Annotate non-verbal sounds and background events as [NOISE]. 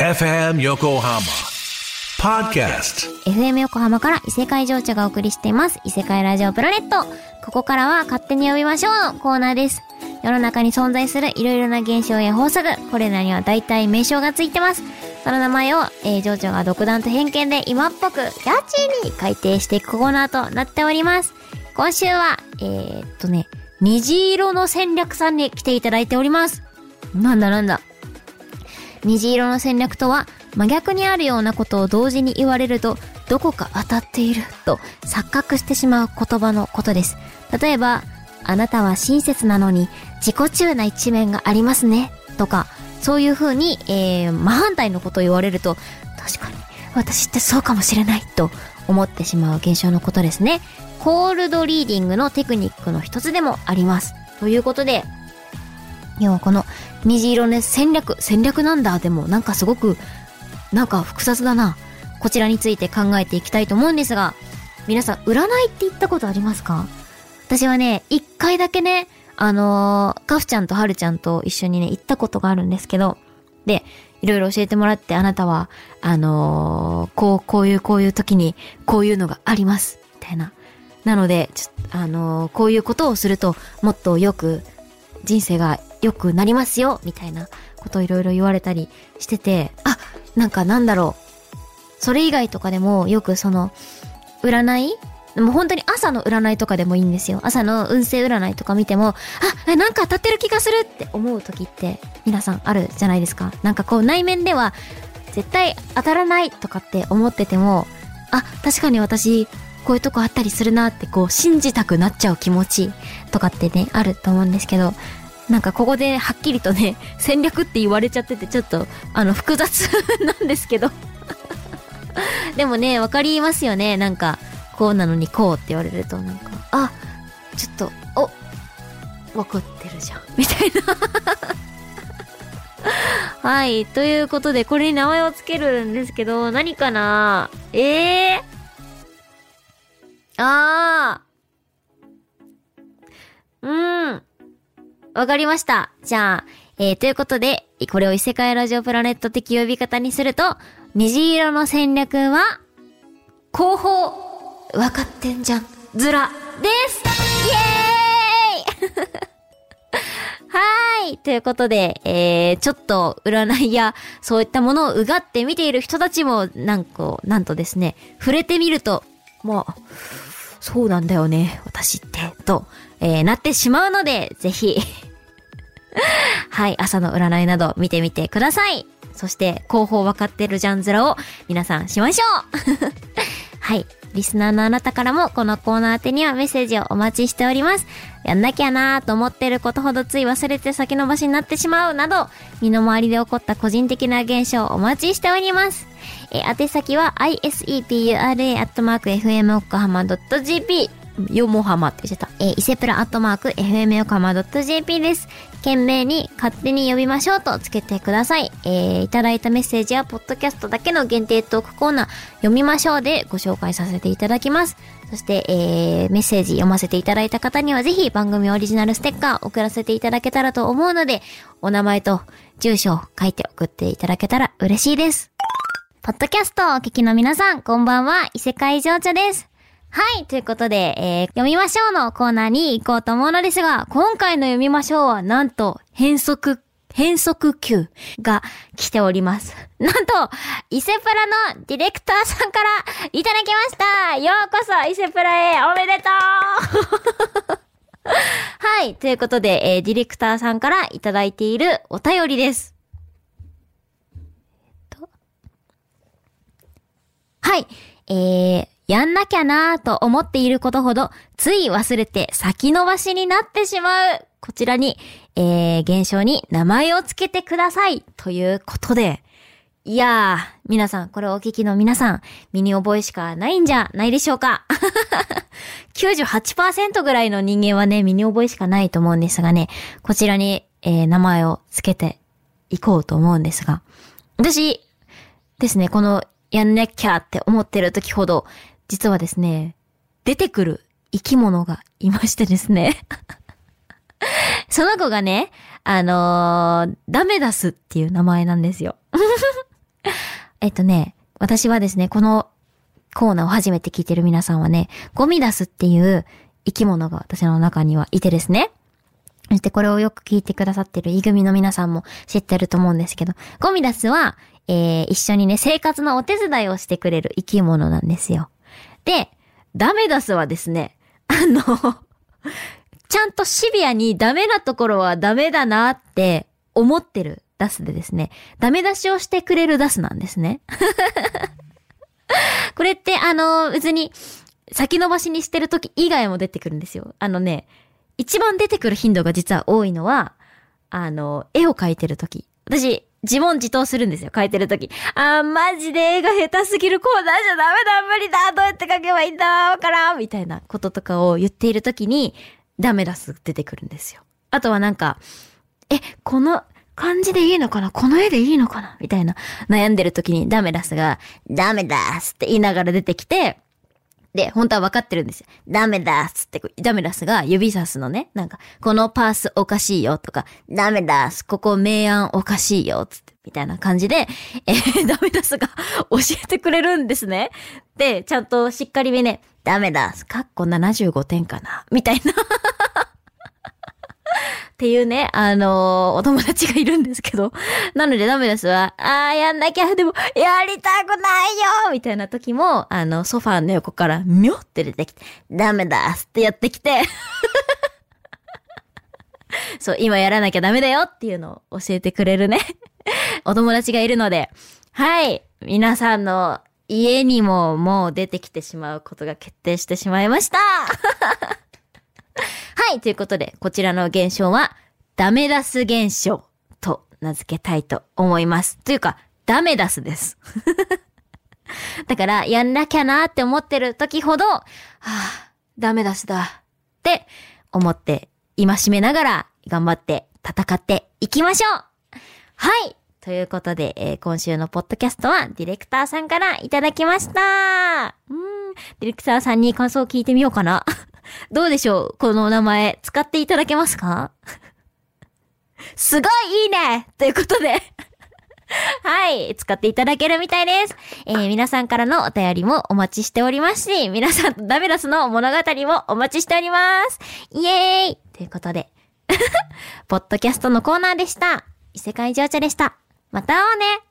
FM Yokohama Podcast FM 横浜から異世界情緒がお送りしています。異世界ラジオプラネット。ここからは勝手に呼びましょうのコーナーです。世の中に存在するいろいろな現象や法則、これらには大体名称がついてます。その名前を、えー、情緒が独断と偏見で今っぽくキャッチに改定していくコーナーとなっております。今週は、えー、っとね、虹色の戦略さんに来ていただいております。なんだなんだ。虹色の戦略とは真逆にあるようなことを同時に言われるとどこか当たっていると錯覚してしまう言葉のことです。例えば、あなたは親切なのに自己中な一面がありますねとか、そういう風に、えー、真反対のことを言われると確かに私ってそうかもしれないと思ってしまう現象のことですね。コールドリーディングのテクニックの一つでもあります。ということで、要はこの虹色ね、戦略、戦略なんだ。でもなんかすごく、なんか複雑だな。こちらについて考えていきたいと思うんですが、皆さん、占いって言ったことありますか？私はね、一回だけね、あのー、カフちゃんとハルちゃんと一緒にね、行ったことがあるんですけど、で、いろいろ教えてもらって、あなたは、あのー、こう、こういう、こういう時に、こういうのがあります。みたいな。なので、ちょっと、あのー、こういうことをすると、もっとよく、人生が良くなりますよ、みたいなことをいろいろ言われたりしてて、あ、なんかなんだろう。それ以外とかでもよくその、占い？でも本当に朝の占いとかでもいいんですよ。朝の運勢占いとか見ても、あ、なんか当たってる気がするって思う時って皆さんあるじゃないですか。なんかこう内面では絶対当たらないとかって思ってても、あ、確かに私こういうとこあったりするなってこう信じたくなっちゃう気持ちとかってね、あると思うんですけど、なんかここではっきりとね、[LAUGHS] 戦略って言われちゃっててちょっとあの複雑なんですけど。[LAUGHS] でもね、わかりますよね。なんか、こうなのにこうって言われるとなんか、あ、ちょっと、お、わかってるじゃん。みたいな。[LAUGHS] はい。ということで、これに名前をつけるんですけど、何かな？ええー、あー。うん。わかりました。じゃあ、えー、ということで、これを異世界ラジオプラネット的呼び方にすると、虹色の戦略は、後方、わかってんじゃん、ずら、ですイエーイ [LAUGHS] はい。ということで、えー、ちょっと占いやそういったものをうがって見ている人たちも、なんか、なんとですね、触れてみると、まあ、そうなんだよね、私って、と、えー、なってしまうので、ぜひ [LAUGHS] はい、朝の占いなど見てみてください。そして、後方分かってるジャンズラを皆さんしましょう [LAUGHS] はい。リスナーのあなたからもこのコーナー宛てにはメッセージをお待ちしております。やんなきゃなーと思ってることほどつい忘れて先延ばしになってしまうなど、身の回りで起こった個人的な現象をお待ちしております。えー、宛先は isepura.fmokahama.jp よもはまって言ってた。えー、伊勢プラアットマーク FM 横浜 .jp です。懸命に勝手に呼びましょうとつけてください。えー、いただいたメッセージは、ポッドキャストだけの限定トークコーナー、読みましょうでご紹介させていただきます。そして、えー、メッセージ読ませていただいた方には、ぜひ番組オリジナルステッカー送らせていただけたらと思うので、お名前と住所を書いて送っていただけたら嬉しいです。ポッドキャストをお聞きの皆さん、こんばんは、異世界情緒です。はい。ということで、えー、読みましょうのコーナーに行こうと思うのですが、今回の読みましょうは、なんと、変則、変則級が来ております。[LAUGHS] なんと、伊勢プラのディレクターさんからいただきましたようこそ伊勢プラへおめでとう [LAUGHS] はい。ということで、えー、ディレクターさんからいただいているお便りです。えっと。はい。えー、やんなきゃなーと思っていることほど、つい忘れて先延ばしになってしまう。こちらに、えー、現象に名前をつけてください。ということで、いやー、皆さん、これお聞きの皆さん、身に覚えしかないんじゃないでしょうか。[LAUGHS] 98%ぐらいの人間はね、身に覚えしかないと思うんですがね、こちらに、えー、名前をつけていこうと思うんですが、私ですね、このやんなきゃって思ってる時ほど、実はですね、出てくる生き物がいましてですね。[LAUGHS] その子がね、あのー、ダメダスっていう名前なんですよ。[LAUGHS] えっとね、私はですね、このコーナーを初めて聞いてる皆さんはね、ゴミダスっていう生き物が私の中にはいてですね。そしてこれをよく聞いてくださってるイ組の皆さんも知ってると思うんですけど、ゴミダスは、えー、一緒にね、生活のお手伝いをしてくれる生き物なんですよ。で、ダメダスはですね、[LAUGHS] あのちゃんとシビアにダメなところはダメだなって思ってるダスでですね、ダメ出しをしてくれるダスなんですね。[LAUGHS] これってあの、別に先延ばしにしてる時以外も出てくるんですよ。あのね、一番出てくる頻度が実は多いのは、あの、絵を描いてる時。私、自問自答するんですよ、描いてる時。あー、マジで絵が下手すぎるコーナーじゃダメだ、無理だ、どうやって描けばいいんだ、わからん、みたいなこととかを言っている時に、ダメ出す出てくるんですよ。あとはなんか、え、この感じでいいのかなこの絵でいいのかなみたいな悩んでる時にダメダスが、ダメダスって言いながら出てきて、で、本当は分かってるんですよ。ダメだっつって、ダメダスが指さすのね。なんか、このパースおかしいよとか、ダメだす、ここ明暗おかしいよつって、みたいな感じで、えー、ダメダスが教えてくれるんですね。で、ちゃんとしっかりめね、ダメだす、かっこ75点かな、みたいなっていうね、あのー、お友達がいるんですけど。[LAUGHS] なのでダメですわ。あー、やんなきゃ、でも、やりたくないよみたいな時も、あの、ソファーの横から、みょって出てきて、ダメだってやってきて [LAUGHS] そう、今やらなきゃダメだよっていうのを教えてくれるね [LAUGHS] お友達がいるので、はい、皆さんの家にももう出てきてしまうことが決定してしまいましたはい、ということで、こちらの現象は、ダメ出す現象と名付けたいと思います。というか、ダメ出すです。[LAUGHS] だから、やんなきゃなって思ってる時ほど、はあ、ダメ出すだって思って戒めながら頑張って戦っていきましょうはいということで、えー、今週のポッドキャストはディレクターさんからいただきましたうん、ディレクターさんに感想を聞いてみようかな。どうでしょう？このお名前、使っていただけますか？すごいいいねということではい。使っていただけるみたいです。えー、皆さんからのお便りもお待ちしておりますし、皆さんとダメラスの物語もお待ちしております。イエーイということで、[LAUGHS] ポッドキャストのコーナーでした。異世界情緒でした。また会おうね